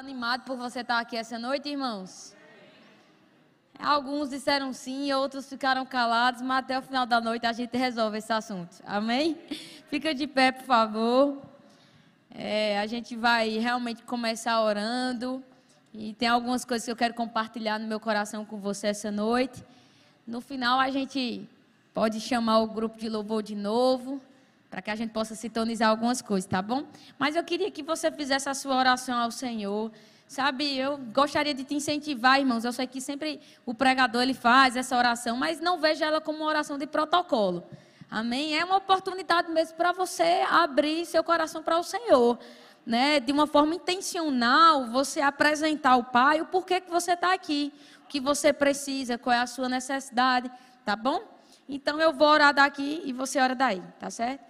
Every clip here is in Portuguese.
animado por você estar aqui essa noite, irmãos? Alguns disseram sim, outros ficaram calados, mas até o final da noite a gente resolve esse assunto. Amém? Fica de pé, por favor. É, a gente vai realmente começar orando. E tem algumas coisas que eu quero compartilhar no meu coração com você essa noite. No final, a gente pode chamar o grupo de louvor de novo, para que a gente possa sintonizar algumas coisas, tá bom? Mas eu queria que você fizesse a sua oração ao Senhor. Sabe, eu gostaria de te incentivar, irmãos. Eu sei que sempre o pregador ele faz essa oração, mas não veja ela como uma oração de protocolo. Amém? É uma oportunidade mesmo para você abrir seu coração para o Senhor. Né? De uma forma intencional, você apresentar ao Pai o porquê que você está aqui, o que você precisa, qual é a sua necessidade, tá bom? Então eu vou orar daqui e você ora daí, tá certo?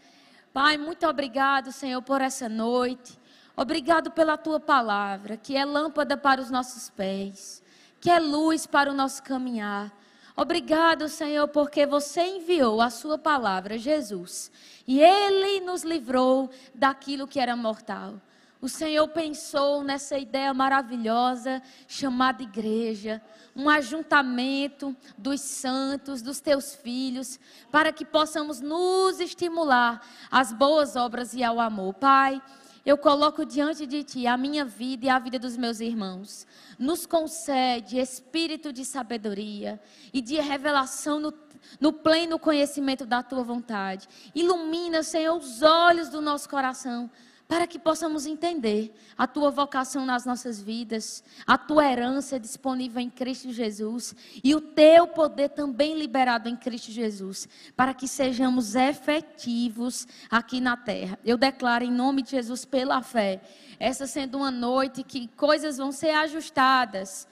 Pai, muito obrigado, Senhor, por essa noite. Obrigado pela tua palavra, que é lâmpada para os nossos pés, que é luz para o nosso caminhar. Obrigado, Senhor, porque você enviou a sua palavra, Jesus, e ele nos livrou daquilo que era mortal. O Senhor pensou nessa ideia maravilhosa chamada igreja, um ajuntamento dos santos, dos teus filhos, para que possamos nos estimular às boas obras e ao amor. Pai, eu coloco diante de Ti a minha vida e a vida dos meus irmãos. Nos concede espírito de sabedoria e de revelação no, no pleno conhecimento da Tua vontade. Ilumina, Senhor, os olhos do nosso coração para que possamos entender a tua vocação nas nossas vidas, a tua herança disponível em Cristo Jesus e o teu poder também liberado em Cristo Jesus, para que sejamos efetivos aqui na terra. Eu declaro em nome de Jesus pela fé, essa sendo uma noite que coisas vão ser ajustadas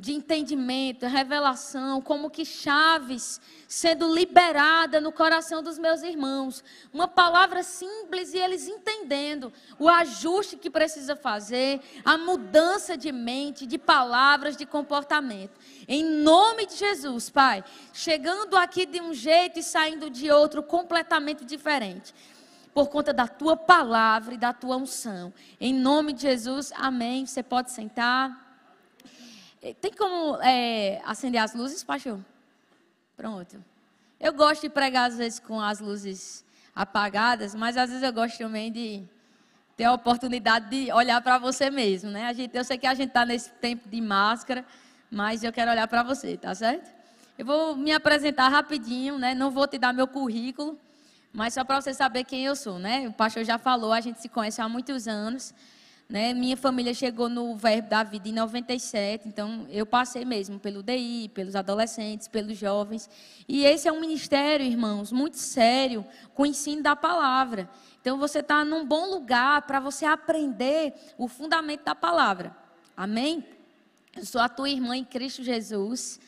de entendimento, revelação, como que chaves sendo liberada no coração dos meus irmãos. Uma palavra simples e eles entendendo o ajuste que precisa fazer, a mudança de mente, de palavras, de comportamento. Em nome de Jesus, Pai, chegando aqui de um jeito e saindo de outro completamente diferente por conta da tua palavra e da tua unção. Em nome de Jesus, amém. Você pode sentar. Tem como é, acender as luzes, pastor? Pronto. Eu gosto de pregar às vezes com as luzes apagadas, mas às vezes eu gosto também de ter a oportunidade de olhar para você mesmo, né? A gente, eu sei que a gente está nesse tempo de máscara, mas eu quero olhar para você, tá certo? Eu vou me apresentar rapidinho, né? Não vou te dar meu currículo, mas só para você saber quem eu sou, né? O pastor já falou, a gente se conhece há muitos anos. Né? Minha família chegou no Verbo da Vida em 97, então eu passei mesmo pelo DI, pelos adolescentes, pelos jovens. E esse é um ministério, irmãos, muito sério, com o ensino da palavra. Então você está num bom lugar para você aprender o fundamento da palavra. Amém? Eu sou a tua irmã em Cristo Jesus.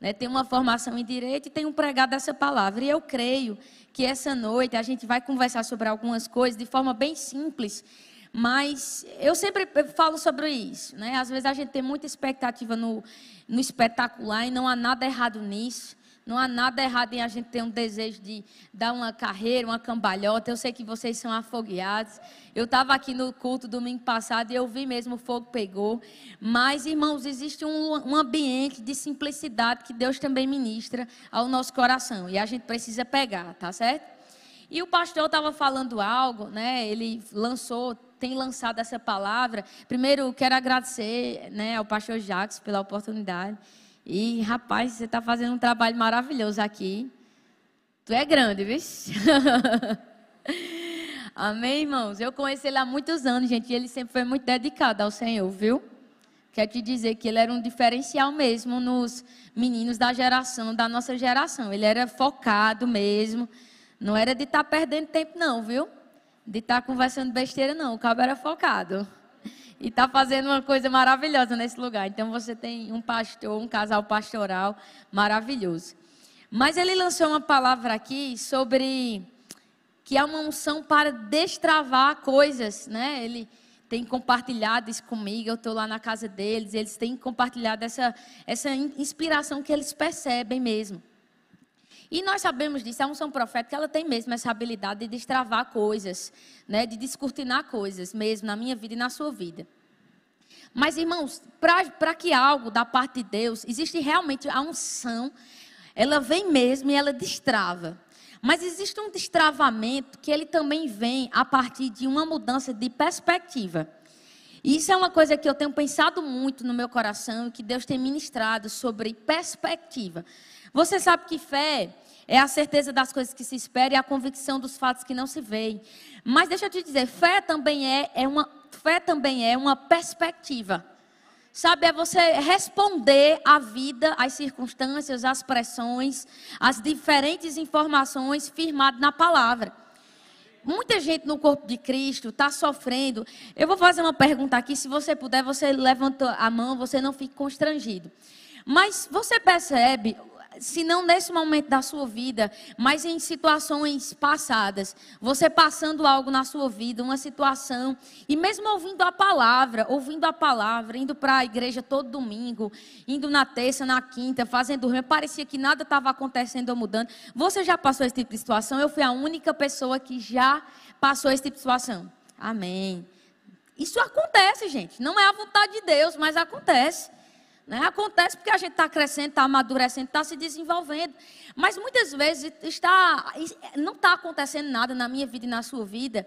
Né? Tenho uma formação em direito e tenho pregado essa palavra. E eu creio que essa noite a gente vai conversar sobre algumas coisas de forma bem simples mas eu sempre falo sobre isso, né? Às vezes a gente tem muita expectativa no, no espetacular e não há nada errado nisso. Não há nada errado em a gente ter um desejo de dar uma carreira, uma cambalhota. Eu sei que vocês são afogueados. Eu estava aqui no culto domingo passado e eu vi mesmo o fogo pegou. Mas, irmãos, existe um, um ambiente de simplicidade que Deus também ministra ao nosso coração. E a gente precisa pegar, tá certo? E o pastor estava falando algo, né? Ele lançou tem lançado essa palavra. Primeiro, quero agradecer né, ao pastor Jacques pela oportunidade. E, rapaz, você está fazendo um trabalho maravilhoso aqui. Tu é grande, viu? Amém, irmãos? Eu conheci ele há muitos anos, gente, e ele sempre foi muito dedicado ao Senhor, viu? Quero te dizer que ele era um diferencial mesmo nos meninos da geração, da nossa geração. Ele era focado mesmo. Não era de estar tá perdendo tempo, não, viu? de estar tá conversando besteira, não. O cabo era focado. E está fazendo uma coisa maravilhosa nesse lugar. Então você tem um pastor, um casal pastoral maravilhoso. Mas ele lançou uma palavra aqui sobre que é uma unção para destravar coisas, né? Ele tem compartilhado isso comigo, eu estou lá na casa deles, eles têm compartilhado essa, essa inspiração que eles percebem mesmo. E nós sabemos disso, a unção profética, ela tem mesmo essa habilidade de destravar coisas, né, de descortinar coisas mesmo na minha vida e na sua vida. Mas, irmãos, para que algo da parte de Deus, existe realmente a unção, ela vem mesmo e ela destrava. Mas existe um destravamento que ele também vem a partir de uma mudança de perspectiva. E isso é uma coisa que eu tenho pensado muito no meu coração e que Deus tem ministrado sobre perspectiva. Você sabe que fé é a certeza das coisas que se espera e a convicção dos fatos que não se veem. Mas deixa eu te dizer, fé também é, é uma fé também é uma perspectiva. Sabe, é você responder à vida, às circunstâncias, às pressões, às diferentes informações firmadas na palavra. Muita gente no corpo de Cristo está sofrendo. Eu vou fazer uma pergunta aqui, se você puder, você levanta a mão, você não fique constrangido. Mas você percebe se não nesse momento da sua vida, mas em situações passadas, você passando algo na sua vida, uma situação, e mesmo ouvindo a palavra, ouvindo a palavra, indo para a igreja todo domingo, indo na terça, na quinta, fazendo rima, parecia que nada estava acontecendo ou mudando. Você já passou esse tipo de situação? Eu fui a única pessoa que já passou esse tipo de situação. Amém. Isso acontece, gente. Não é a vontade de Deus, mas acontece. Né? Acontece porque a gente está crescendo, está amadurecendo, está se desenvolvendo. Mas muitas vezes está, não está acontecendo nada na minha vida e na sua vida.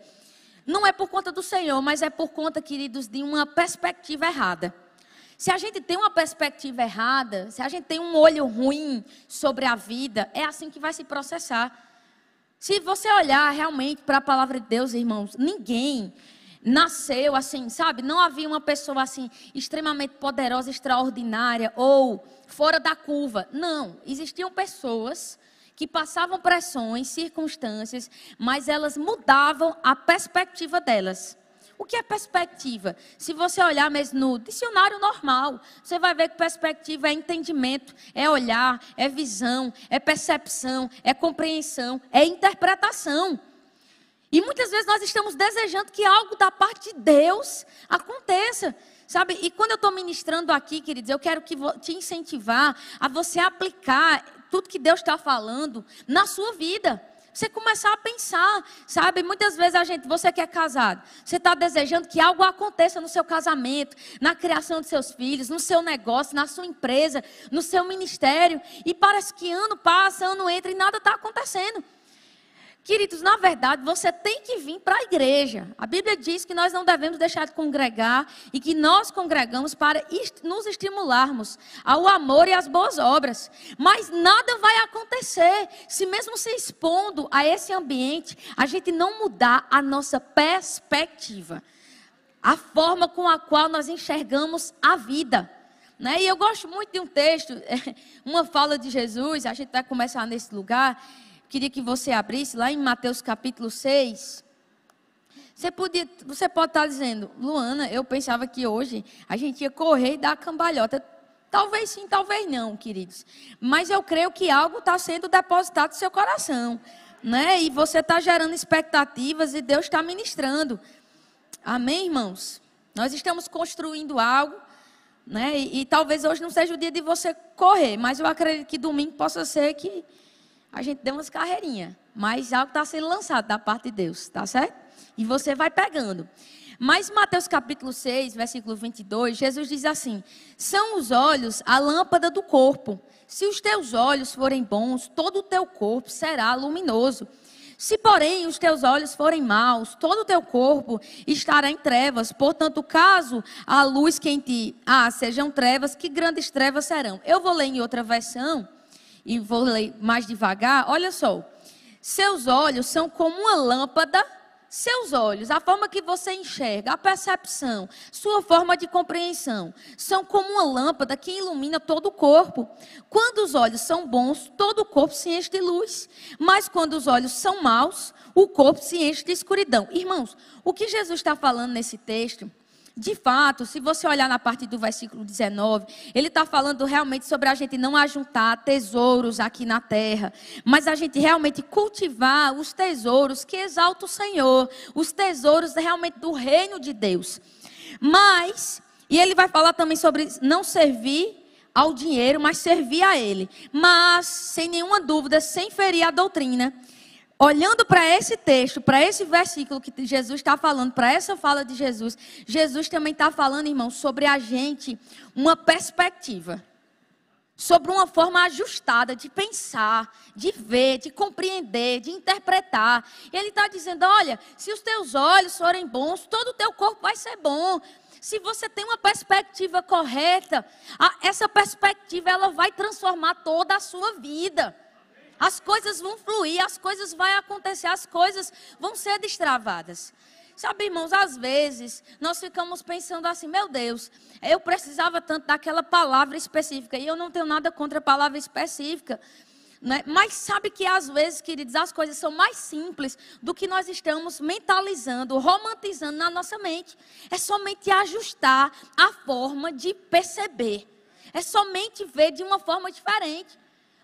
Não é por conta do Senhor, mas é por conta, queridos, de uma perspectiva errada. Se a gente tem uma perspectiva errada, se a gente tem um olho ruim sobre a vida, é assim que vai se processar. Se você olhar realmente para a palavra de Deus, irmãos, ninguém nasceu assim, sabe? Não havia uma pessoa assim extremamente poderosa, extraordinária ou fora da curva. Não, existiam pessoas que passavam pressões, circunstâncias, mas elas mudavam a perspectiva delas. O que é perspectiva? Se você olhar mesmo no dicionário normal, você vai ver que perspectiva é entendimento, é olhar, é visão, é percepção, é compreensão, é interpretação. E muitas vezes nós estamos desejando que algo da parte de Deus aconteça. Sabe? E quando eu estou ministrando aqui, queridos, eu quero que te incentivar a você aplicar tudo que Deus está falando na sua vida. Você começar a pensar, sabe? Muitas vezes a gente, você que é casado, você está desejando que algo aconteça no seu casamento, na criação de seus filhos, no seu negócio, na sua empresa, no seu ministério. E parece que ano passa, ano entra e nada está acontecendo. Queridos, na verdade, você tem que vir para a igreja. A Bíblia diz que nós não devemos deixar de congregar e que nós congregamos para nos estimularmos ao amor e às boas obras. Mas nada vai acontecer se, mesmo se expondo a esse ambiente, a gente não mudar a nossa perspectiva, a forma com a qual nós enxergamos a vida. Né? E eu gosto muito de um texto, uma fala de Jesus, a gente vai começar nesse lugar Queria que você abrisse lá em Mateus capítulo 6. Você, podia, você pode estar dizendo, Luana, eu pensava que hoje a gente ia correr e dar cambalhota. Talvez sim, talvez não, queridos. Mas eu creio que algo está sendo depositado no seu coração. Né? E você está gerando expectativas e Deus está ministrando. Amém, irmãos? Nós estamos construindo algo. Né? E, e talvez hoje não seja o dia de você correr, mas eu acredito que domingo possa ser que a gente deu umas carreirinhas, mas algo está sendo lançado da parte de Deus, tá certo? E você vai pegando. Mas Mateus capítulo 6, versículo 22, Jesus diz assim: São os olhos a lâmpada do corpo. Se os teus olhos forem bons, todo o teu corpo será luminoso. Se, porém, os teus olhos forem maus, todo o teu corpo estará em trevas. Portanto, caso a luz que em ti ah, sejam trevas, que grandes trevas serão. Eu vou ler em outra versão e vou ler mais devagar, olha só. Seus olhos são como uma lâmpada, seus olhos, a forma que você enxerga, a percepção, sua forma de compreensão, são como uma lâmpada que ilumina todo o corpo. Quando os olhos são bons, todo o corpo se enche de luz. Mas quando os olhos são maus, o corpo se enche de escuridão. Irmãos, o que Jesus está falando nesse texto de fato, se você olhar na parte do versículo 19, ele está falando realmente sobre a gente não ajuntar tesouros aqui na terra, mas a gente realmente cultivar os tesouros que exalta o Senhor, os tesouros realmente do reino de Deus. Mas, e ele vai falar também sobre não servir ao dinheiro, mas servir a ele. Mas, sem nenhuma dúvida, sem ferir a doutrina olhando para esse texto, para esse versículo que Jesus está falando, para essa fala de Jesus, Jesus também está falando, irmão, sobre a gente uma perspectiva. Sobre uma forma ajustada de pensar, de ver, de compreender, de interpretar. Ele está dizendo: olha, se os teus olhos forem bons, todo o teu corpo vai ser bom. Se você tem uma perspectiva correta, essa perspectiva ela vai transformar toda a sua vida. As coisas vão fluir, as coisas vão acontecer, as coisas vão ser destravadas. Sabe, irmãos, às vezes nós ficamos pensando assim: meu Deus, eu precisava tanto daquela palavra específica, e eu não tenho nada contra a palavra específica. Né? Mas sabe que às vezes, queridos, as coisas são mais simples do que nós estamos mentalizando, romantizando na nossa mente. É somente ajustar a forma de perceber. É somente ver de uma forma diferente.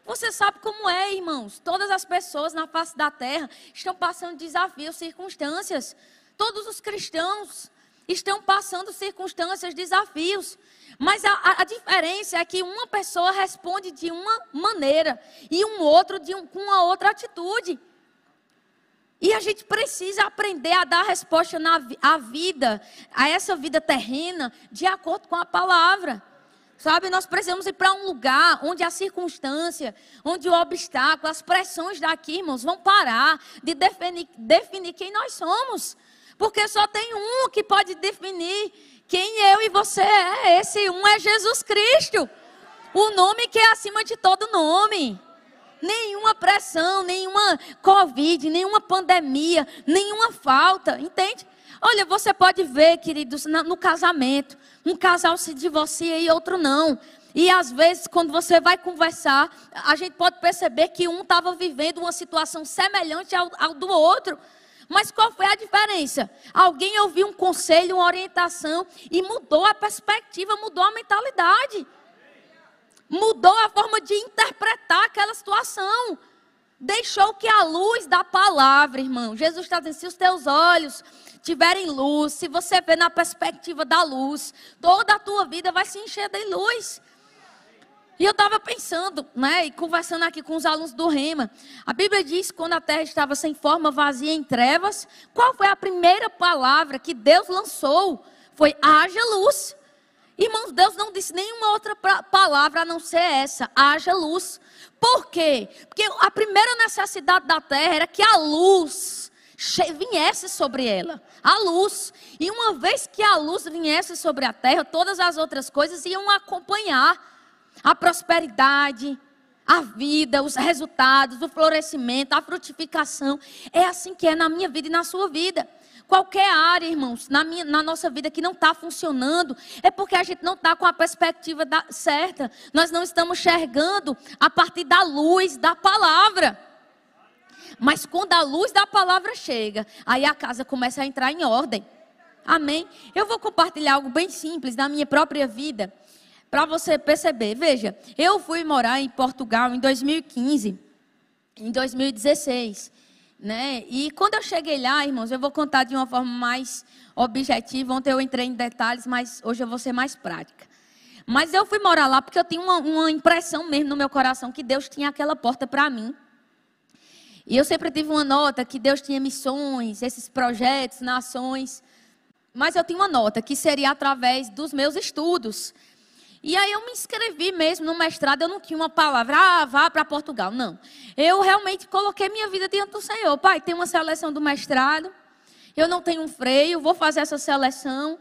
Você sabe como é, irmãos. Todas as pessoas na face da terra estão passando desafios, circunstâncias. Todos os cristãos estão passando circunstâncias, desafios. Mas a, a, diferença é que uma pessoa responde de uma maneira e um outro de um, com uma outra atitude. E a gente precisa aprender a dar resposta na a vida, a essa vida terrena, de acordo com a palavra. Sabe, nós precisamos ir para um lugar onde a circunstância, onde o obstáculo, as pressões daqui, irmãos, vão parar de definir, definir quem nós somos. Porque só tem um que pode definir quem eu e você é. Esse um é Jesus Cristo. O nome que é acima de todo nome. Nenhuma pressão, nenhuma Covid, nenhuma pandemia, nenhuma falta, entende? Olha, você pode ver, queridos, no casamento, um casal se divorcia e outro não. E às vezes, quando você vai conversar, a gente pode perceber que um estava vivendo uma situação semelhante ao, ao, do outro. Mas qual foi a diferença? Alguém ouviu um conselho, uma orientação e mudou a perspectiva, mudou a mentalidade. Mudou a forma de interpretar aquela situação. Deixou que a luz da palavra, irmão. Jesus está dizendo: se os teus olhos tiverem luz, se você ver na perspectiva da luz, toda a tua vida vai se encher de luz. E eu estava pensando, né, e conversando aqui com os alunos do Rema. A Bíblia diz que quando a terra estava sem forma, vazia em trevas, qual foi a primeira palavra que Deus lançou? Foi haja luz. Irmãos, Deus não disse nenhuma outra palavra a não ser essa, haja luz. Por quê? Porque a primeira necessidade da terra era que a luz viesse sobre ela, a luz. E uma vez que a luz viesse sobre a terra, todas as outras coisas iam acompanhar a prosperidade, a vida, os resultados, o florescimento, a frutificação. É assim que é na minha vida e na sua vida. Qualquer área, irmãos, na, minha, na nossa vida que não está funcionando, é porque a gente não está com a perspectiva da, certa. Nós não estamos enxergando a partir da luz da palavra. Mas quando a luz da palavra chega, aí a casa começa a entrar em ordem. Amém? Eu vou compartilhar algo bem simples da minha própria vida, para você perceber. Veja, eu fui morar em Portugal em 2015, em 2016. Né? E quando eu cheguei lá, irmãos, eu vou contar de uma forma mais objetiva. Ontem eu entrei em detalhes, mas hoje eu vou ser mais prática. Mas eu fui morar lá porque eu tinha uma, uma impressão mesmo no meu coração que Deus tinha aquela porta para mim. E eu sempre tive uma nota que Deus tinha missões, esses projetos, nações. Mas eu tinha uma nota que seria através dos meus estudos. E aí eu me inscrevi mesmo no mestrado, eu não tinha uma palavra, ah, vá para Portugal. Não. Eu realmente coloquei minha vida diante do Senhor. Pai, tem uma seleção do mestrado, eu não tenho um freio, vou fazer essa seleção.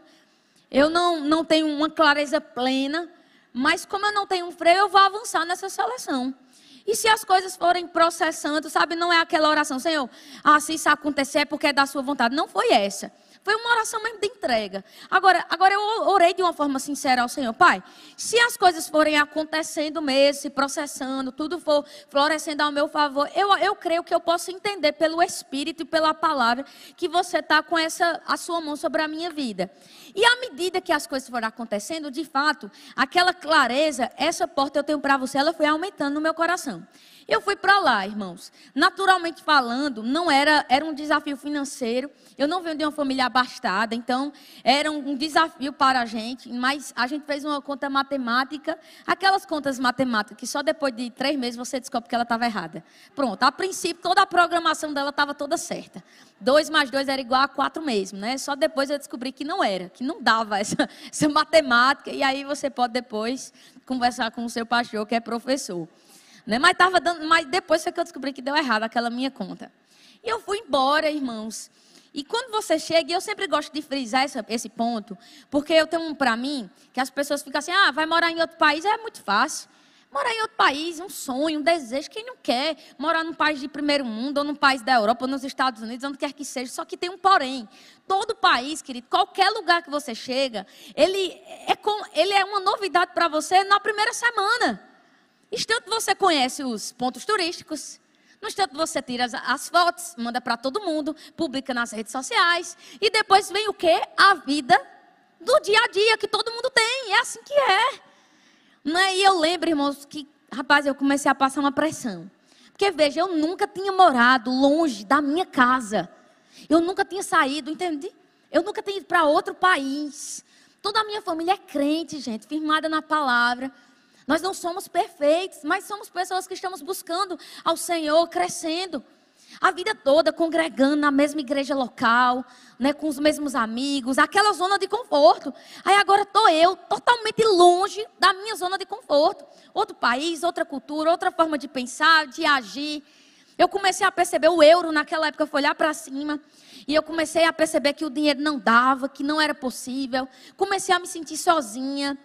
Eu não, não tenho uma clareza plena, mas como eu não tenho um freio, eu vou avançar nessa seleção. E se as coisas forem processando, sabe, não é aquela oração, Senhor, ah, se isso acontecer é porque é da sua vontade. Não foi essa. Foi uma oração mesmo de entrega. Agora, agora eu orei de uma forma sincera ao Senhor. Pai, se as coisas forem acontecendo mesmo, se processando, tudo for florescendo ao meu favor, eu, eu creio que eu posso entender pelo Espírito e pela palavra que você está com essa, a sua mão sobre a minha vida. E à medida que as coisas foram acontecendo, de fato, aquela clareza, essa porta eu tenho para você, ela foi aumentando no meu coração. Eu fui para lá, irmãos. Naturalmente falando, não era, era um desafio financeiro. Eu não venho de uma família abastada, então era um desafio para a gente. Mas a gente fez uma conta matemática, aquelas contas matemáticas que só depois de três meses você descobre que ela estava errada. Pronto, a princípio toda a programação dela estava toda certa. Dois mais dois era igual a quatro mesmo, né? Só depois eu descobri que não era, que não dava essa, essa matemática. E aí você pode depois conversar com o seu pastor, que é professor. Né? Mas, tava dando, mas depois foi que eu descobri que deu errado aquela minha conta. E eu fui embora, irmãos. E quando você chega, e eu sempre gosto de frisar esse, esse ponto, porque eu tenho um para mim, que as pessoas ficam assim, ah, vai morar em outro país, é muito fácil. Morar em outro país, um sonho, um desejo, quem não quer morar num país de primeiro mundo, ou num país da Europa, ou nos Estados Unidos, onde quer que seja, só que tem um porém. Todo país, querido, qualquer lugar que você chega, ele é, com, ele é uma novidade para você na primeira semana. Instante você conhece os pontos turísticos. No instante você tira as, as fotos, manda para todo mundo, publica nas redes sociais. E depois vem o quê? A vida do dia a dia que todo mundo tem. É assim que é. Né? E eu lembro, irmãos, que, rapaz, eu comecei a passar uma pressão. Porque, veja, eu nunca tinha morado longe da minha casa. Eu nunca tinha saído, entende? Eu nunca tinha ido para outro país. Toda a minha família é crente, gente, firmada na palavra. Nós não somos perfeitos, mas somos pessoas que estamos buscando ao Senhor, crescendo. A vida toda congregando na mesma igreja local, né, com os mesmos amigos, aquela zona de conforto. Aí agora estou eu totalmente longe da minha zona de conforto. Outro país, outra cultura, outra forma de pensar, de agir. Eu comecei a perceber o euro naquela época, foi olhar para cima. E eu comecei a perceber que o dinheiro não dava, que não era possível. Comecei a me sentir sozinha.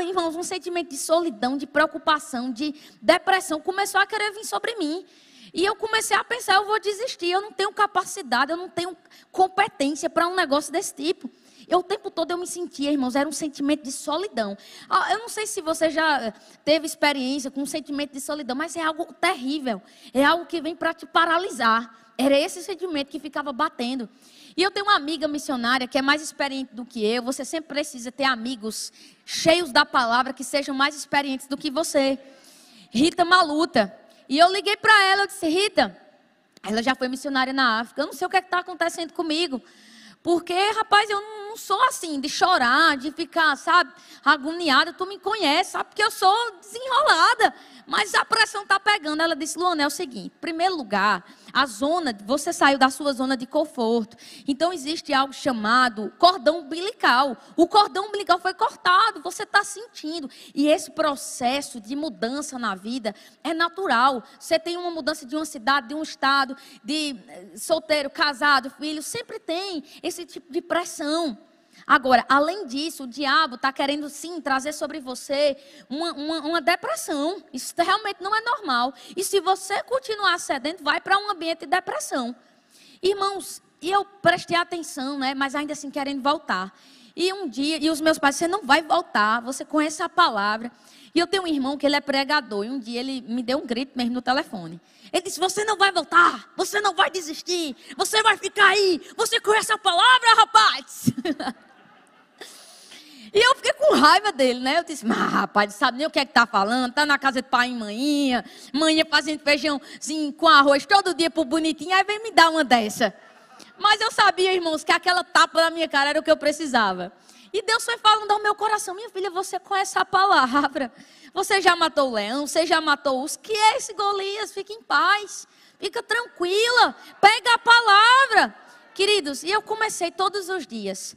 irmãos, um sentimento de solidão, de preocupação, de depressão começou a querer vir sobre mim. E eu comecei a pensar, eu vou desistir, eu não tenho capacidade, eu não tenho competência para um negócio desse tipo. Eu o tempo todo eu me sentia, irmãos, era um sentimento de solidão. Ah, eu não sei se você já teve experiência com um sentimento de solidão, mas é algo terrível. É algo que vem para te paralisar. Era esse sentimento que ficava batendo. E eu tenho uma amiga missionária que é mais experiente do que eu. Você sempre precisa ter amigos cheios da palavra que sejam mais experientes do que você. Rita Maluta. E eu liguei para ela, eu disse: Rita, ela já foi missionária na África. Eu não sei o que é está acontecendo comigo. Porque, rapaz, eu não sou assim, de chorar, de ficar, sabe, agoniada. Tu me conhece, sabe, porque eu sou desenrolada. Mas a pressão está pegando. Ela disse, Luana, é o seguinte: em primeiro lugar, a zona, você saiu da sua zona de conforto. Então existe algo chamado cordão umbilical. O cordão umbilical foi cortado, você está sentindo. E esse processo de mudança na vida é natural. Você tem uma mudança de uma cidade, de um estado, de eh, solteiro, casado, filho, sempre tem esse tipo de pressão. Agora, além disso, o diabo está querendo sim trazer sobre você uma, uma, uma, depressão. Isso realmente não é normal. E se você continuar cedendo, vai para um ambiente de depressão. Irmãos, e eu prestei atenção, né? Mas ainda assim querendo voltar. E um dia, e os meus pais, você não vai voltar, você conhece a palavra. E eu tenho um irmão que ele é pregador, e um dia ele me deu um grito mesmo no telefone. Ele disse: Você não vai voltar, você não vai desistir, você vai ficar aí, você conhece a palavra, rapaz. E eu fiquei com raiva dele, né? Eu disse, mas rapaz, não sabe nem o que é que tá falando, tá na casa de pai e manhinha, manhã fazendo feijãozinho com arroz todo dia pro bonitinho, aí vem me dar uma dessa. Mas eu sabia, irmãos, que aquela tapa na minha cara era o que eu precisava. E Deus foi falando ao meu coração, minha filha, você conhece a palavra. Você já matou o leão, você já matou os. Que é esse Golias? Fica em paz. Fica tranquila. Pega a palavra. Queridos, e eu comecei todos os dias.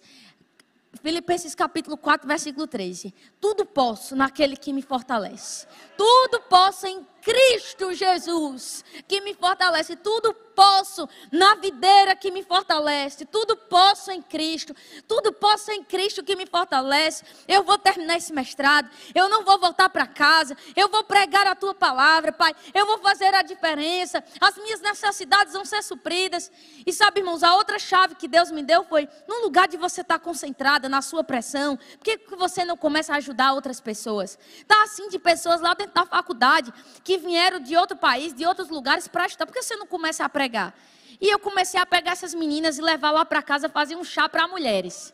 Filipenses capítulo 4, versículo 13. Tudo posso naquele que me fortalece. Tudo posso em Cristo Jesus, que me fortalece. Tudo posso na videira que me fortalece. Tudo posso em Cristo. Tudo posso em Cristo que me fortalece. Eu vou terminar esse mestrado. Eu não vou voltar para casa. Eu vou pregar a tua palavra, Pai. Eu vou fazer a diferença. As minhas necessidades vão ser supridas. E sabe, irmãos, a outra chave que Deus me deu foi: no lugar de você estar concentrada na sua pressão, por que você não começa a ajudar outras pessoas? Tá assim de pessoas lá dentro da faculdade que vieram de outro país, de outros lugares para estudar. Por que você não começa a pregar. E eu comecei a pegar essas meninas e levar lá para casa fazer um chá para mulheres.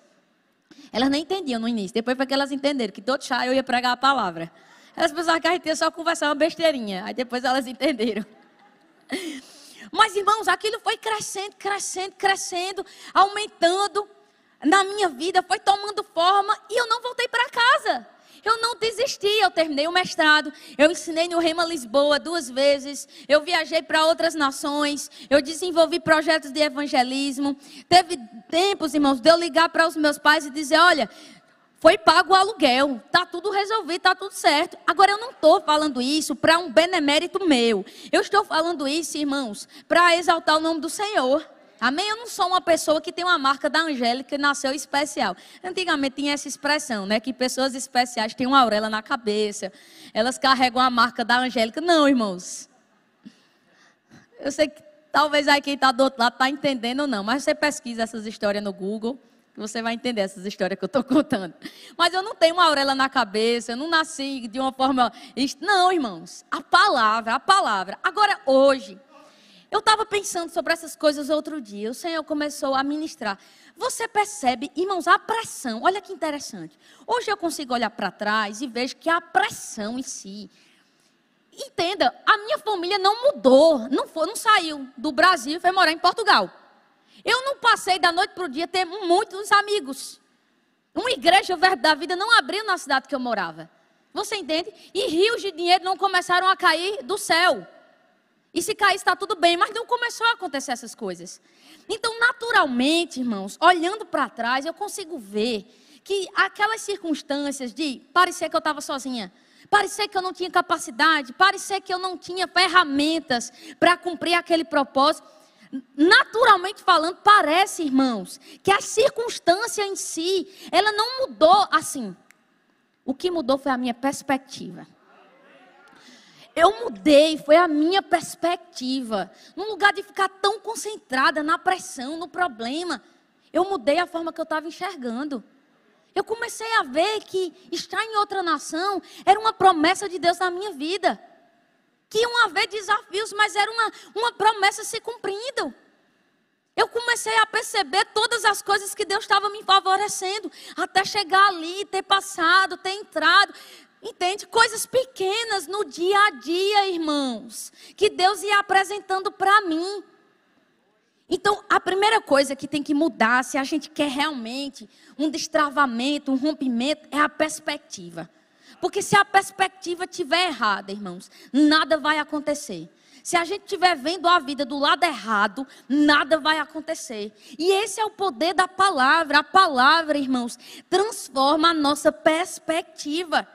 Elas nem entendiam no início. Depois foi que elas entenderam que todo chá eu ia pregar a palavra. Elas pensavam que a gente ia só conversar uma besteirinha. Aí depois elas entenderam. Mas, irmãos, aquilo foi crescendo, crescendo, crescendo, aumentando na minha vida, foi tomando forma e eu não voltei para casa. Eu não desisti, eu terminei o mestrado, eu ensinei no Rema Lisboa duas vezes, eu viajei para outras nações, eu desenvolvi projetos de evangelismo. Teve tempos, irmãos, de eu ligar para os meus pais e dizer: olha, foi pago o aluguel, tá tudo resolvido, tá tudo certo. Agora eu não estou falando isso para um benemérito meu. Eu estou falando isso, irmãos, para exaltar o nome do Senhor. Amém? Eu não sou uma pessoa que tem uma marca da Angélica e nasceu especial. Antigamente tinha essa expressão, né? Que pessoas especiais têm uma auréola na cabeça. Elas carregam a marca da Angélica. Não, irmãos. Eu sei que talvez aí quem está do outro lado está entendendo ou não, mas você pesquisa essas histórias no Google, você vai entender essas histórias que eu estou contando. Mas eu não tenho uma auréola na cabeça, eu não nasci de uma forma. Não, irmãos. A palavra, a palavra. Agora, hoje. Eu estava pensando sobre essas coisas outro dia. O Senhor começou a ministrar. Você percebe, irmãos, a pressão. Olha que interessante. Hoje eu consigo olhar para trás e vejo que a pressão em si. Entenda, a minha família não mudou, não foi, não saiu do Brasil e foi morar em Portugal. Eu não passei da noite para o dia ter muitos amigos. Uma igreja da vida não abriu na cidade que eu morava. Você entende? E rios de dinheiro não começaram a cair do céu. E se cair, está tudo bem, mas não começou a acontecer essas coisas. Então, naturalmente, irmãos, olhando para trás, eu consigo ver que aquelas circunstâncias de parecer que eu estava sozinha, parecer que eu não tinha capacidade, parecer que eu não tinha ferramentas para cumprir aquele propósito, naturalmente falando, parece, irmãos, que a circunstância em si, ela não mudou assim. O que mudou foi a minha perspectiva. Eu mudei, foi a minha perspectiva. No lugar de ficar tão concentrada na pressão, no problema, eu mudei a forma que eu estava enxergando. Eu comecei a ver que estar em outra nação era uma promessa de Deus na minha vida. Que iam haver desafios, mas era uma, uma promessa se cumprindo. Eu comecei a perceber todas as coisas que Deus estava me favorecendo, até chegar ali, ter passado, ter entrado. Entende? Coisas pequenas no dia a dia, irmãos, que Deus ia apresentando para mim. Então, a primeira coisa que tem que mudar, se a gente quer realmente um destravamento, um rompimento, é a perspectiva. Porque se a perspectiva estiver errada, irmãos, nada vai acontecer. Se a gente estiver vendo a vida do lado errado, nada vai acontecer. E esse é o poder da palavra. A palavra, irmãos, transforma a nossa perspectiva.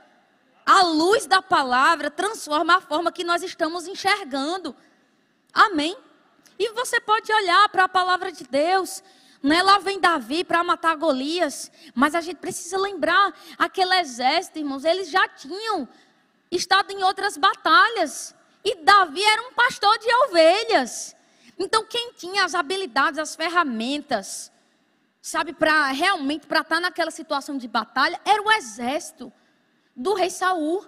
A luz da palavra transforma a forma que nós estamos enxergando. Amém? E você pode olhar para a palavra de Deus. Né? Lá vem Davi para matar Golias. Mas a gente precisa lembrar: aquele exército, irmãos, eles já tinham estado em outras batalhas. E Davi era um pastor de ovelhas. Então, quem tinha as habilidades, as ferramentas, sabe, para realmente para estar naquela situação de batalha, era o exército do rei Saul.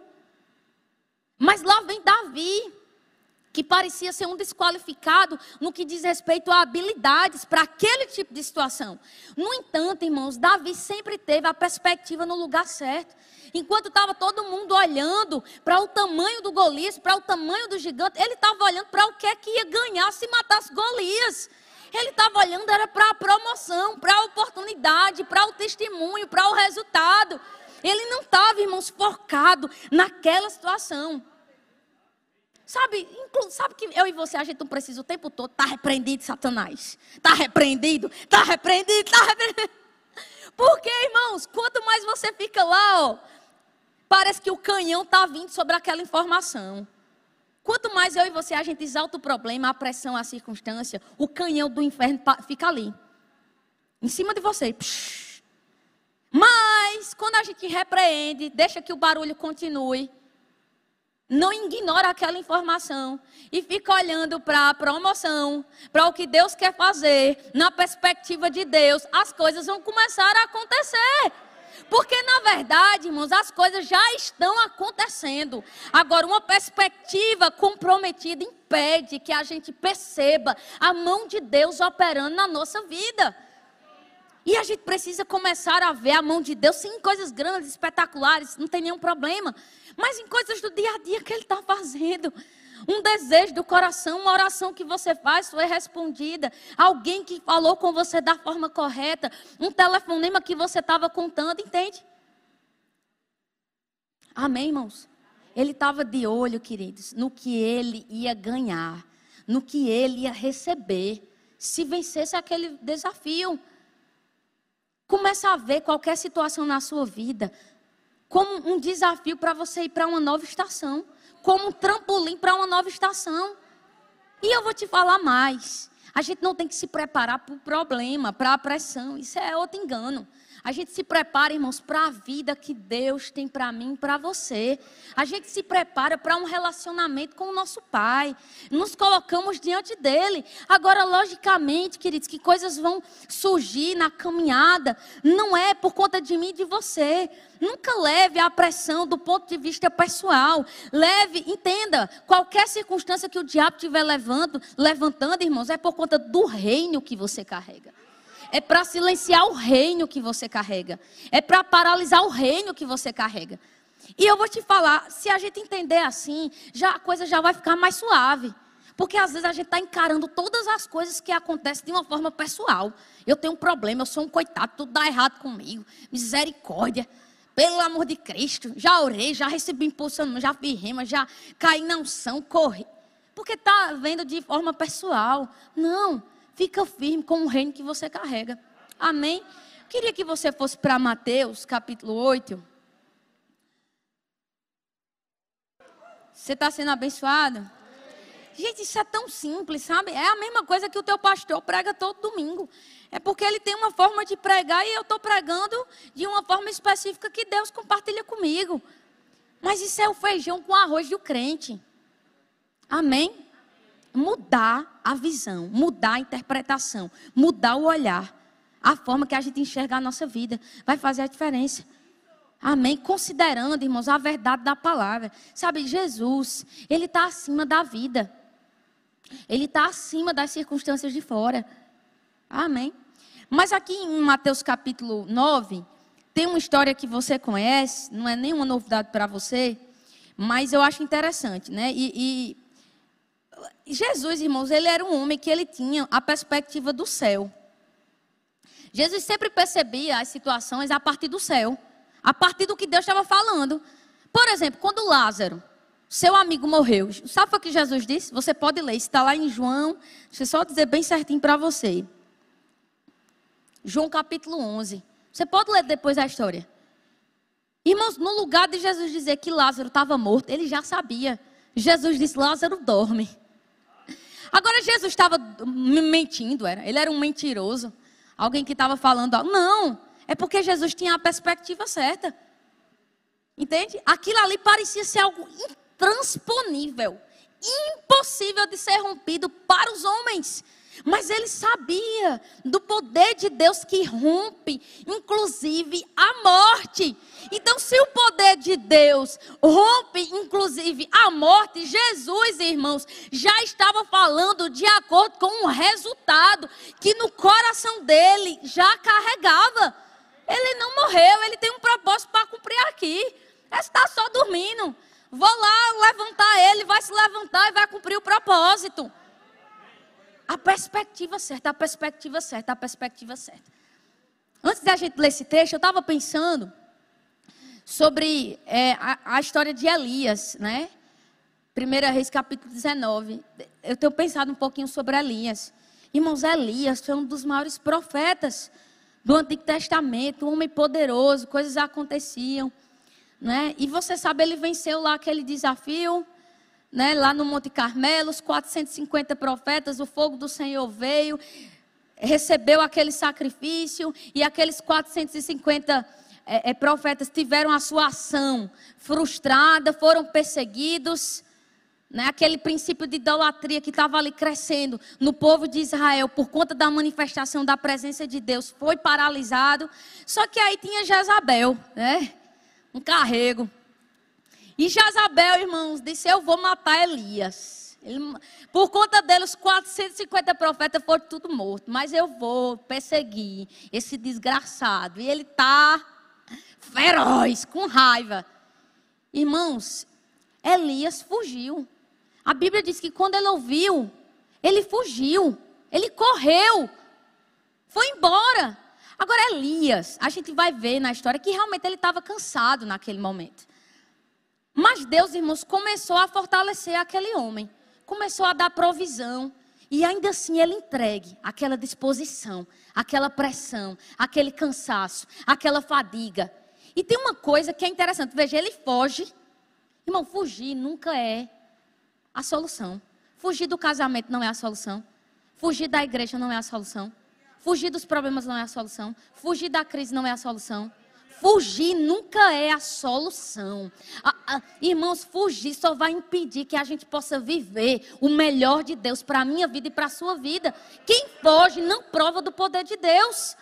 Mas lá vem Davi, que parecia ser um desqualificado no que diz respeito a habilidades para aquele tipo de situação. No entanto, irmãos, Davi sempre teve a perspectiva no lugar certo. Enquanto estava todo mundo olhando para o tamanho do Golias, para o tamanho do gigante, ele estava olhando para o que é que ia ganhar se matasse Golias. Ele estava olhando era para a promoção, para a oportunidade, para o testemunho, para o resultado. Ele não estava, irmãos, focado naquela situação. Sabe, sabe que eu e você, a gente não precisa o tempo todo estar tá repreendido, Satanás. Está repreendido, está repreendido, está repreendido. Porque, irmãos, quanto mais você fica lá, ó, parece que o canhão está vindo sobre aquela informação. Quanto mais eu e você, a gente exalta o problema, a pressão, a circunstância, o canhão do inferno fica ali. Em cima de você. Psh, mas, quando a gente repreende, deixa que o barulho continue, não ignora aquela informação e fica olhando para a promoção, para o que Deus quer fazer, na perspectiva de Deus, as coisas vão começar a acontecer. Porque, na verdade, irmãos, as coisas já estão acontecendo. Agora, uma perspectiva comprometida impede que a gente perceba a mão de Deus operando na nossa vida. E a gente precisa começar a ver a mão de Deus, sim, em coisas grandes, espetaculares, não tem nenhum problema. Mas em coisas do dia a dia que Ele está fazendo. Um desejo do coração, uma oração que você faz foi respondida. Alguém que falou com você da forma correta. Um telefonema que você estava contando, entende? Amém, irmãos? Ele estava de olho, queridos, no que ele ia ganhar, no que ele ia receber, se vencesse aquele desafio. Começa a ver qualquer situação na sua vida como um desafio para você ir para uma nova estação, como um trampolim para uma nova estação. E eu vou te falar mais. A gente não tem que se preparar para o problema, para a pressão. Isso é outro engano. A gente se prepara, irmãos, para a vida que Deus tem para mim e para você. A gente se prepara para um relacionamento com o nosso Pai. Nos colocamos diante dele. Agora, logicamente, queridos, que coisas vão surgir na caminhada, não é por conta de mim e de você. Nunca leve a pressão do ponto de vista pessoal. Leve, entenda, qualquer circunstância que o diabo estiver levando, levantando, irmãos, é por conta do reino que você carrega. É para silenciar o reino que você carrega. É para paralisar o reino que você carrega. E eu vou te falar, se a gente entender assim, já a coisa já vai ficar mais suave. Porque às vezes a gente está encarando todas as coisas que acontecem de uma forma pessoal. Eu tenho um problema, eu sou um coitado, tudo dá errado comigo. Misericórdia. Pelo amor de Cristo. Já orei, já recebi impulso, já fiz rima, já caí na unção, corri. Porque está vendo de forma pessoal. Não. Fica firme com o reino que você carrega. Amém? Queria que você fosse para Mateus, capítulo 8. Você está sendo abençoado? Gente, isso é tão simples, sabe? É a mesma coisa que o teu pastor prega todo domingo. É porque ele tem uma forma de pregar e eu estou pregando de uma forma específica que Deus compartilha comigo. Mas isso é o feijão com arroz do crente. Amém? Mudar a visão, mudar a interpretação, mudar o olhar, a forma que a gente enxerga a nossa vida, vai fazer a diferença. Amém? Considerando, irmãos, a verdade da palavra. Sabe, Jesus, Ele está acima da vida. Ele está acima das circunstâncias de fora. Amém? Mas aqui em Mateus capítulo 9, tem uma história que você conhece, não é nenhuma novidade para você, mas eu acho interessante, né? E, e Jesus, irmãos, ele era um homem que ele tinha a perspectiva do céu. Jesus sempre percebia as situações a partir do céu, a partir do que Deus estava falando. Por exemplo, quando Lázaro, seu amigo morreu, sabe o que Jesus disse? Você pode ler, está lá em João, deixa eu só dizer bem certinho para você. João capítulo 11. Você pode ler depois a história. Irmãos, no lugar de Jesus dizer que Lázaro estava morto, ele já sabia. Jesus disse: Lázaro dorme. Agora Jesus estava mentindo, era. Ele era um mentiroso. Alguém que estava falando, não, é porque Jesus tinha a perspectiva certa. Entende? Aquilo ali parecia ser algo intransponível, impossível de ser rompido para os homens. Mas ele sabia do poder de Deus que rompe, inclusive, a morte. Então, se o poder de Deus rompe, inclusive, a morte, Jesus, irmãos, já estava falando de acordo com um resultado que no coração dele já carregava. Ele não morreu, ele tem um propósito para cumprir aqui. Está só dormindo. Vou lá levantar ele, vai se levantar e vai cumprir o propósito. A perspectiva certa, a perspectiva certa, a perspectiva certa. Antes da gente ler esse texto, eu estava pensando sobre é, a, a, história de Elias, né? 1 Reis capítulo 19. Eu tenho pensado um pouquinho sobre Elias. Irmãos, Elias foi um dos maiores profetas do Antigo Testamento, um homem poderoso, coisas aconteciam. Né? E você sabe, ele venceu lá aquele desafio né, lá no Monte Carmelo, os 450 profetas, o fogo do Senhor veio, recebeu aquele sacrifício, e aqueles 450 é, é, profetas tiveram a sua ação frustrada, foram perseguidos. Né, aquele princípio de idolatria que estava ali crescendo no povo de Israel por conta da manifestação da presença de Deus foi paralisado. Só que aí tinha Jezabel, né? Um carrego. E Jezabel, irmãos, disse: Eu vou matar Elias. Ele, por conta dele, os 450 profetas foram tudo mortos. Mas eu vou perseguir esse desgraçado. E ele está feroz, com raiva. Irmãos, Elias fugiu. A Bíblia diz que quando ele ouviu, ele fugiu. Ele correu. Foi embora. Agora, Elias, a gente vai ver na história que realmente ele estava cansado naquele momento. Mas Deus, irmãos, começou a fortalecer aquele homem começou a dar provisão. E ainda assim ele entregue aquela disposição, aquela pressão, aquele cansaço, aquela fadiga. E tem uma coisa que é interessante, veja, ele foge. Irmão, fugir nunca é a solução. Fugir do casamento não é a solução. Fugir da igreja não é a solução. Fugir dos problemas não é a solução. Fugir da crise não é a solução. Fugir nunca é a solução. Ah, ah, irmãos, fugir só vai impedir que a gente possa viver o melhor de Deus para a minha vida e para a sua vida. Quem foge não prova do poder de Deus.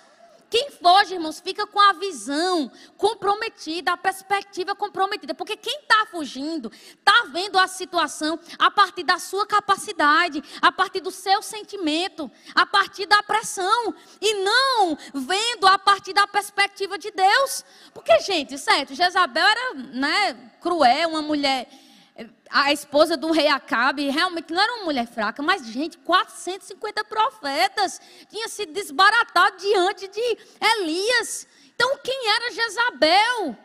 Quem foge, irmãos, fica com a visão comprometida, a perspectiva comprometida. Porque quem está fugindo, está vendo a situação a partir da sua capacidade, a partir do seu sentimento, a partir da pressão. E não vendo a partir da perspectiva de Deus. Porque, gente, certo, Jezabel era né, cruel, uma mulher a esposa do rei Acabe realmente não era uma mulher fraca, mas, gente, 450 profetas tinha sido desbaratado diante de Elias. Então, quem era Jezabel?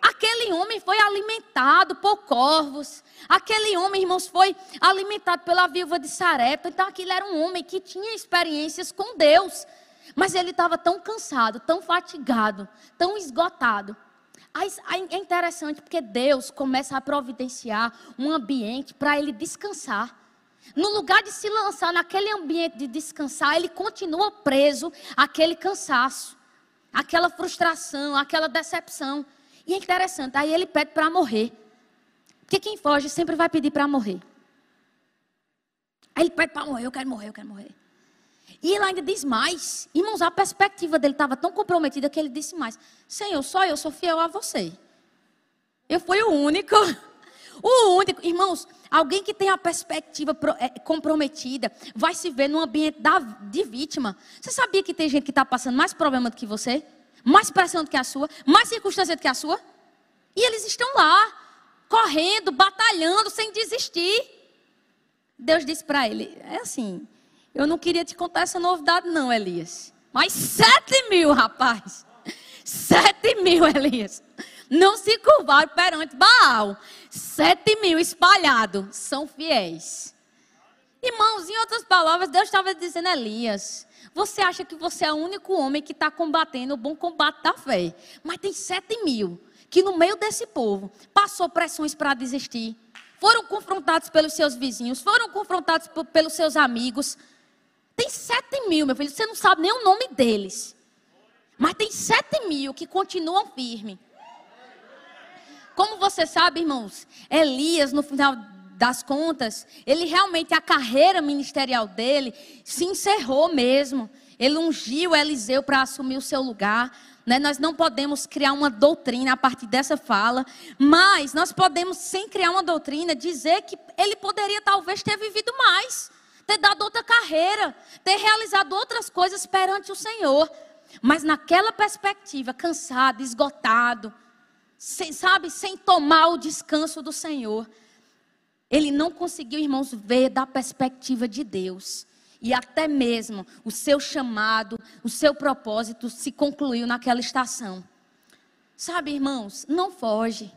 Aquele homem foi alimentado por corvos. Aquele homem, irmãos, foi alimentado pela viúva de Sarepta. Então, aquele era um homem que tinha experiências com Deus. Mas ele estava tão cansado, tão fatigado, tão esgotado é interessante porque Deus começa a providenciar um ambiente para ele descansar. No lugar de se lançar naquele ambiente de descansar, ele continua preso àquele cansaço, àquela frustração, àquela decepção. E é interessante, aí ele pede para morrer. Porque quem foge sempre vai pedir para morrer. Aí ele pede para morrer, eu quero morrer, eu quero morrer. E ele ainda diz mais. Irmãos, a perspectiva dele estava tão comprometida que ele disse mais: Senhor, só eu sou fiel a você. Eu fui o único. O único. Irmãos, alguém que tem a perspectiva é, comprometida vai se ver num ambiente de vítima. Você sabia que tem gente que está passando mais problema do que você? Mais pressão do que a sua? Mais circunstância do que a sua? E eles estão lá, correndo, batalhando, sem desistir. Deus disse para ele: é assim. Eu não queria te contar essa novidade, não, Elias. Mas sete mil, rapaz. Sete mil, Elias. Não se curvaram perante Baal. Sete mil espalhados são fiéis. Irmãos, em outras palavras, Deus estava dizendo, Elias, você acha que você é o único homem que está combatendo o bom combate da fé. Mas tem sete mil que no meio desse povo passou pressões para desistir. Foram confrontados pelos seus vizinhos, foram confrontados pelos seus amigos. Tem sete mil, meu filho, você não sabe nem o nome deles. Mas tem sete mil que continuam firmes. Como você sabe, irmãos, Elias, no final das contas, ele realmente, a carreira ministerial dele se encerrou mesmo. Ele ungiu Eliseu para assumir o seu lugar. Né? Nós não podemos criar uma doutrina a partir dessa fala, mas nós podemos, sem criar uma doutrina, dizer que ele poderia talvez ter vivido mais ter dado outra carreira, ter realizado outras coisas perante o Senhor. Mas naquela perspectiva, cansado, esgotado, sem, sabe, sem tomar o descanso do Senhor, ele não conseguiu, irmãos, ver da perspectiva de Deus. E até mesmo o seu chamado, o seu propósito se concluiu naquela estação. Sabe, irmãos, não foge.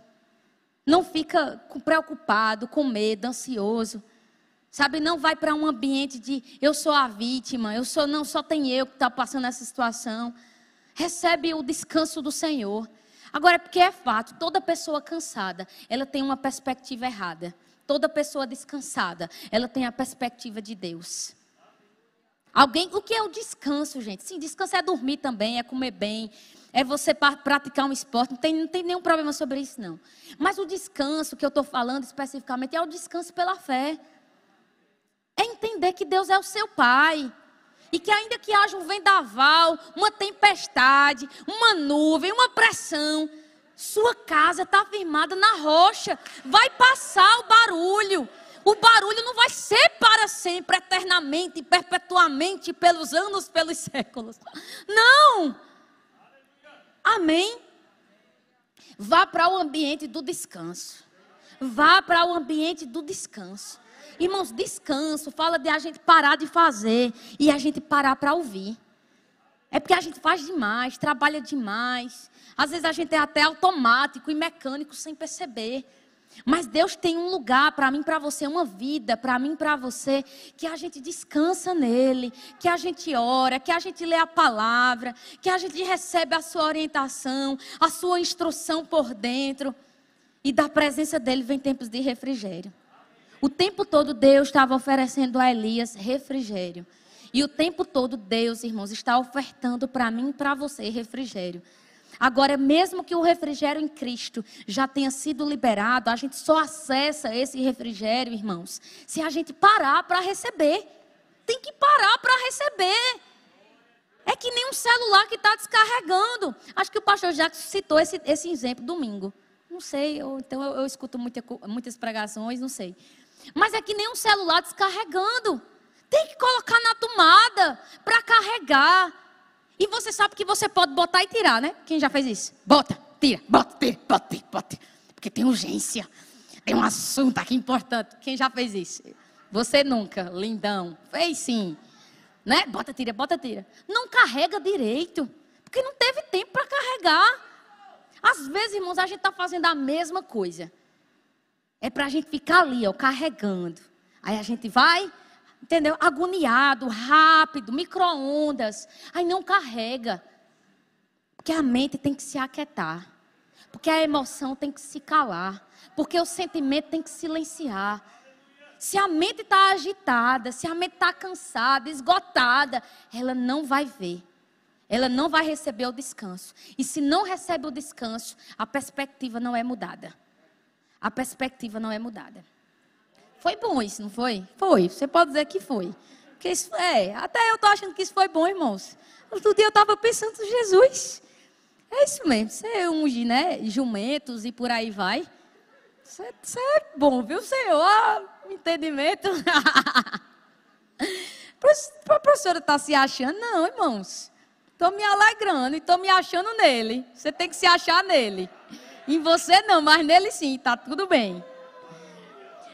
Não fica preocupado, com medo, ansioso. Sabe, não vai para um ambiente de eu sou a vítima, eu sou não só tem eu que está passando essa situação. Recebe o descanso do Senhor. Agora, porque é fato, toda pessoa cansada, ela tem uma perspectiva errada. Toda pessoa descansada, ela tem a perspectiva de Deus. Alguém, o que é o descanso, gente? Sim, descanso é dormir também, é comer bem, é você praticar um esporte, não tem, não tem nenhum problema sobre isso, não. Mas o descanso que eu estou falando especificamente é o descanso pela fé é entender que Deus é o seu Pai. E que ainda que haja um vendaval, uma tempestade, uma nuvem, uma pressão, sua casa está firmada na rocha. Vai passar o barulho. O barulho não vai ser para sempre, eternamente, perpetuamente, pelos anos, pelos séculos. Não! Amém? Vá para o ambiente do descanso. Vá para o ambiente do descanso. Irmãos, descanso fala de a gente parar de fazer e a gente parar para ouvir. É porque a gente faz demais, trabalha demais. Às vezes a gente é até automático e mecânico sem perceber. Mas Deus tem um lugar para mim, para você, uma vida, para mim, para você, que a gente descansa nele, que a gente ora, que a gente lê a palavra, que a gente recebe a sua orientação, a sua instrução por dentro. E da presença dele vem tempos de refrigério. O tempo todo Deus estava oferecendo a Elias refrigério. E o tempo todo Deus, irmãos, está ofertando para mim e para você refrigério. Agora, mesmo que o refrigério em Cristo já tenha sido liberado, a gente só acessa esse refrigério, irmãos, se a gente parar para receber. Tem que parar para receber. É que nem um celular que está descarregando. Acho que o pastor Jacques citou esse, esse exemplo domingo. Não sei, ou então eu, eu escuto muita, muitas pregações, não sei. Mas é que nem um celular descarregando. Tem que colocar na tomada para carregar. E você sabe que você pode botar e tirar, né? Quem já fez isso? Bota, tira, bota, tira, bota, tira, bota. Porque tem urgência. Tem um assunto aqui importante. Quem já fez isso? Você nunca, lindão. Fez sim. Né? Bota, tira, bota, tira. Não carrega direito. Porque não teve tempo para carregar. Às vezes, irmãos, a gente está fazendo a mesma coisa. É para a gente ficar ali, ó, carregando. Aí a gente vai, entendeu? Agoniado, rápido, micro-ondas. Aí não carrega. Porque a mente tem que se aquietar. Porque a emoção tem que se calar. Porque o sentimento tem que silenciar. Se a mente está agitada, se a mente está cansada, esgotada, ela não vai ver. Ela não vai receber o descanso. E se não recebe o descanso, a perspectiva não é mudada. A perspectiva não é mudada. Foi bom isso, não foi? Foi. Você pode dizer que foi. Porque isso, é, até eu estou achando que isso foi bom, irmãos. Outro dia eu estava pensando, Jesus, é isso mesmo. Você unge, né? Jumentos e por aí vai. Isso é, é bom, viu, Senhor? Ah, entendimento. a professora está se achando? Não, irmãos. Estou me alegrando e estou me achando nele. Você tem que se achar nele. Em você não, mas nele sim, está tudo bem.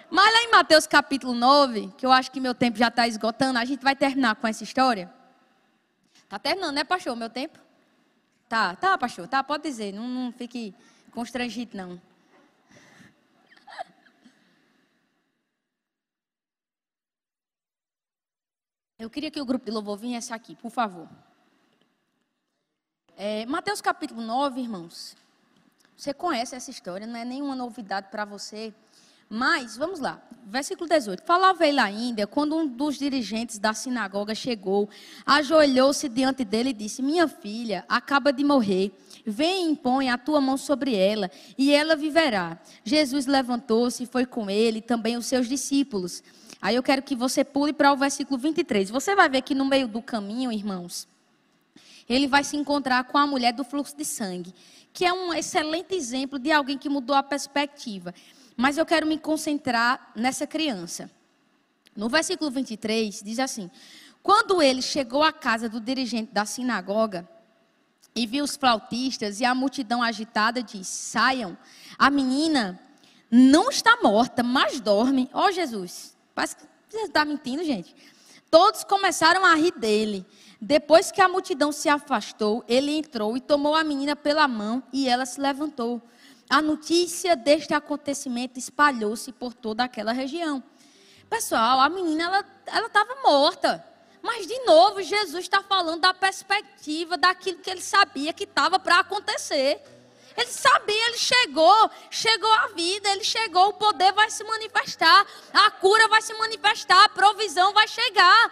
Mas lá em Mateus capítulo 9, que eu acho que meu tempo já está esgotando, a gente vai terminar com essa história. Está terminando, né, pastor, meu tempo? Tá, tá, pastor, tá, pode dizer, não, não fique constrangido, não. Eu queria que o grupo de louvor viesse aqui, por favor. É, Mateus capítulo 9, irmãos. Você conhece essa história, não é nenhuma novidade para você. Mas, vamos lá, versículo 18. Falava ele ainda, quando um dos dirigentes da sinagoga chegou, ajoelhou-se diante dele e disse: Minha filha acaba de morrer. Vem e impõe a tua mão sobre ela, e ela viverá. Jesus levantou-se e foi com ele, também os seus discípulos. Aí eu quero que você pule para o versículo 23. Você vai ver que no meio do caminho, irmãos, ele vai se encontrar com a mulher do fluxo de sangue, que é um excelente exemplo de alguém que mudou a perspectiva. Mas eu quero me concentrar nessa criança. No versículo 23, diz assim: Quando ele chegou à casa do dirigente da sinagoga e viu os flautistas e a multidão agitada, disse: Saiam, a menina não está morta, mas dorme. Ó oh, Jesus, parece que você está mentindo, gente. Todos começaram a rir dele. Depois que a multidão se afastou, ele entrou e tomou a menina pela mão e ela se levantou a notícia deste acontecimento espalhou-se por toda aquela região. Pessoal, a menina ela estava morta. Mas de novo, Jesus está falando da perspectiva daquilo que ele sabia que estava para acontecer. Ele sabia, ele chegou, chegou a vida, ele chegou, o poder vai se manifestar, a cura vai se manifestar, a provisão vai chegar.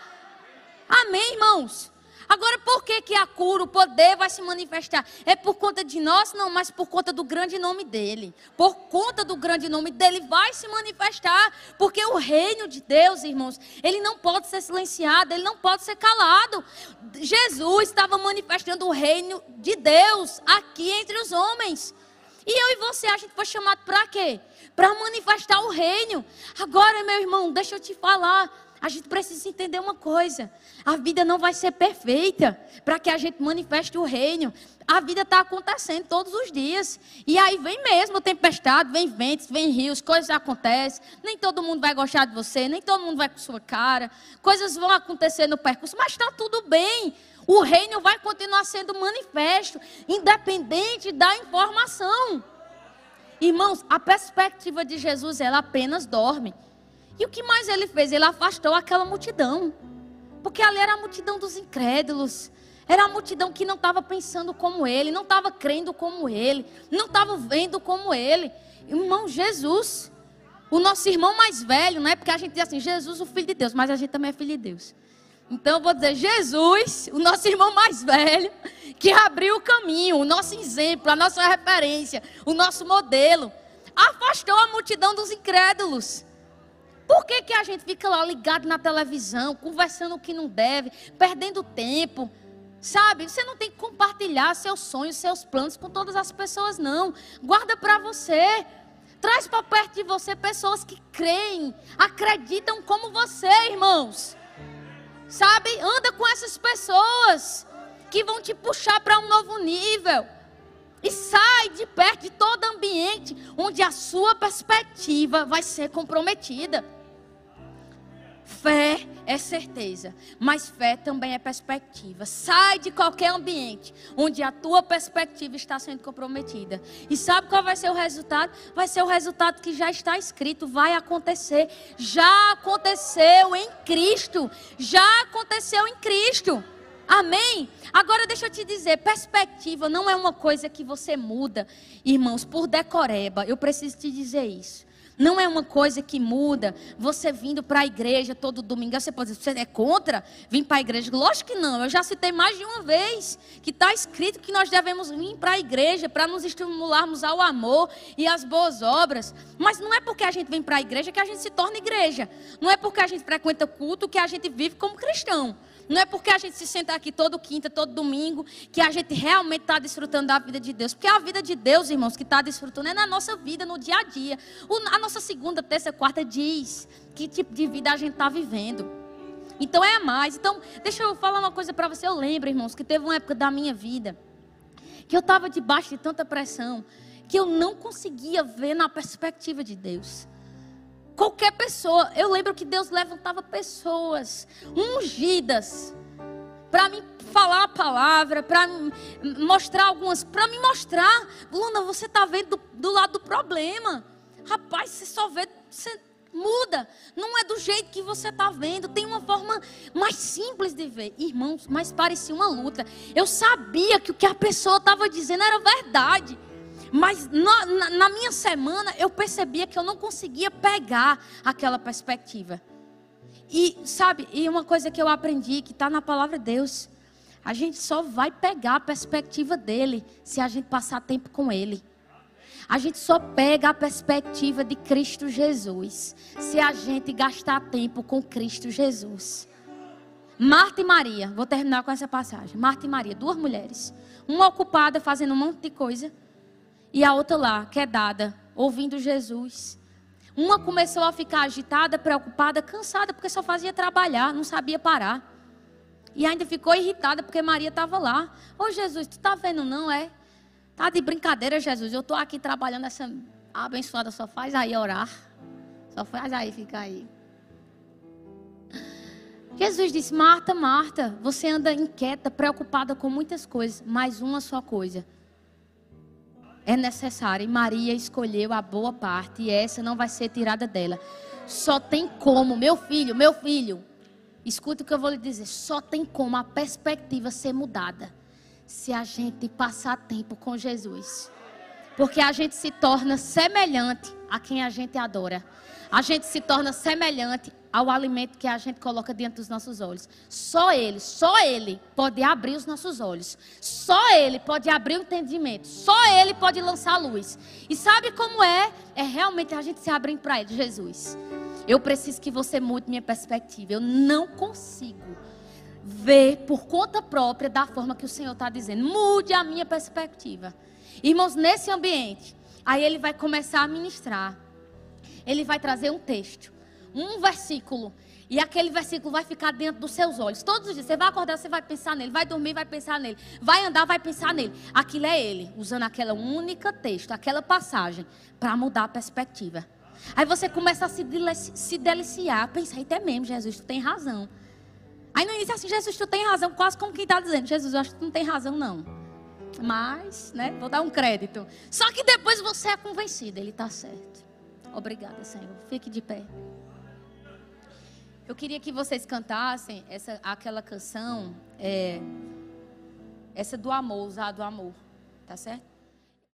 Amém, irmãos? Agora, por que, que a cura, o poder vai se manifestar? É por conta de nós? Não, mas por conta do grande nome dele. Por conta do grande nome dele vai se manifestar. Porque o reino de Deus, irmãos, ele não pode ser silenciado, ele não pode ser calado. Jesus estava manifestando o reino de Deus aqui entre os homens. E eu e você, a gente foi chamado para quê? Para manifestar o reino. Agora, meu irmão, deixa eu te falar. A gente precisa entender uma coisa: a vida não vai ser perfeita para que a gente manifeste o reino. A vida está acontecendo todos os dias. E aí vem mesmo tempestade, vem ventos, vem rios, coisas acontecem. Nem todo mundo vai gostar de você, nem todo mundo vai com sua cara. Coisas vão acontecer no percurso, mas está tudo bem. O reino vai continuar sendo manifesto, independente da informação. Irmãos, a perspectiva de Jesus, ela apenas dorme. E o que mais ele fez? Ele afastou aquela multidão. Porque ali era a multidão dos incrédulos. Era a multidão que não estava pensando como ele, não estava crendo como ele, não estava vendo como ele. Irmão, Jesus, o nosso irmão mais velho, não é porque a gente diz assim, Jesus, o Filho de Deus, mas a gente também é Filho de Deus. Então eu vou dizer, Jesus, o nosso irmão mais velho, que abriu o caminho, o nosso exemplo, a nossa referência, o nosso modelo, afastou a multidão dos incrédulos. Por que, que a gente fica lá ligado na televisão, conversando o que não deve, perdendo tempo? Sabe, você não tem que compartilhar seus sonhos, seus planos com todas as pessoas, não. Guarda para você. Traz para perto de você pessoas que creem, acreditam como você, irmãos. Sabe? Anda com essas pessoas que vão te puxar para um novo nível. E sai de perto de todo ambiente onde a sua perspectiva vai ser comprometida. Fé é certeza, mas fé também é perspectiva. Sai de qualquer ambiente onde a tua perspectiva está sendo comprometida. E sabe qual vai ser o resultado? Vai ser o resultado que já está escrito, vai acontecer. Já aconteceu em Cristo. Já aconteceu em Cristo. Amém? Agora deixa eu te dizer, perspectiva não é uma coisa que você muda, irmãos, por decoreba. Eu preciso te dizer isso. Não é uma coisa que muda. Você vindo para a igreja todo domingo. Você pode dizer, você é contra vir para a igreja? Lógico que não. Eu já citei mais de uma vez que está escrito que nós devemos vir para a igreja para nos estimularmos ao amor e às boas obras. Mas não é porque a gente vem para a igreja que a gente se torna igreja. Não é porque a gente frequenta culto que a gente vive como cristão. Não é porque a gente se senta aqui todo quinta, todo domingo, que a gente realmente está desfrutando da vida de Deus. Porque a vida de Deus, irmãos, que está desfrutando é na nossa vida, no dia a dia. A nossa segunda, terça, quarta diz que tipo de vida a gente está vivendo. Então é mais. Então, deixa eu falar uma coisa para você. Eu lembro, irmãos, que teve uma época da minha vida que eu estava debaixo de tanta pressão que eu não conseguia ver na perspectiva de Deus. Qualquer pessoa. Eu lembro que Deus levantava pessoas ungidas para me falar a palavra, para mostrar algumas, para me mostrar, Luna, você está vendo do, do, lado do problema. Rapaz, você só vê, você muda. Não é do jeito que você está vendo. Tem uma forma mais simples de ver. Irmãos, mas parecia uma luta. Eu sabia que o que a pessoa estava dizendo era verdade. Mas na, na, na minha semana eu percebia que eu não conseguia pegar aquela perspectiva. E sabe, e uma coisa que eu aprendi que está na palavra de Deus, a gente só vai pegar a perspectiva dele se a gente passar tempo com ele. A gente só pega a perspectiva de Cristo Jesus se a gente gastar tempo com Cristo Jesus. Marta e Maria, vou terminar com essa passagem. Marta e Maria, duas mulheres, uma ocupada fazendo um monte de coisa, e a outra lá, quedada, ouvindo Jesus. Uma começou a ficar agitada, preocupada, cansada, porque só fazia trabalhar, não sabia parar. E ainda ficou irritada porque Maria estava lá. Ô Jesus, tu está vendo não, é? Tá de brincadeira, Jesus. Eu estou aqui trabalhando essa abençoada, só faz aí orar. Só faz aí ficar aí. Jesus disse: Marta, Marta, você anda inquieta, preocupada com muitas coisas, mas uma só coisa é necessária. E Maria escolheu a boa parte e essa não vai ser tirada dela. Só tem como, meu filho, meu filho, escuta o que eu vou lhe dizer. Só tem como a perspectiva ser mudada se a gente passar tempo com Jesus. Porque a gente se torna semelhante a quem a gente adora. A gente se torna semelhante ao alimento que a gente coloca diante dos nossos olhos. Só Ele, só Ele pode abrir os nossos olhos. Só Ele pode abrir o entendimento. Só Ele pode lançar luz. E sabe como é? É realmente a gente se abrir para Ele, Jesus. Eu preciso que você mude minha perspectiva. Eu não consigo ver por conta própria da forma que o Senhor está dizendo. Mude a minha perspectiva. Irmãos, nesse ambiente, aí ele vai começar a ministrar. Ele vai trazer um texto, um versículo. E aquele versículo vai ficar dentro dos seus olhos. Todos os dias. Você vai acordar, você vai pensar nele. Vai dormir, vai pensar nele. Vai andar, vai pensar nele. Aquilo é ele, usando aquela única texto, aquela passagem, para mudar a perspectiva. Aí você começa a se, se deliciar. Pensar, até mesmo, Jesus, tu tem razão. Aí no início assim, Jesus, tu tem razão. Quase como quem está dizendo, Jesus, eu acho que tu não tem razão, não. Mas, né, vou dar um crédito. Só que depois você é convencido, ele está certo. Obrigada, Senhor. Fique de pé. Eu queria que vocês cantassem essa, aquela canção, é, essa do amor, usar do amor, tá certo?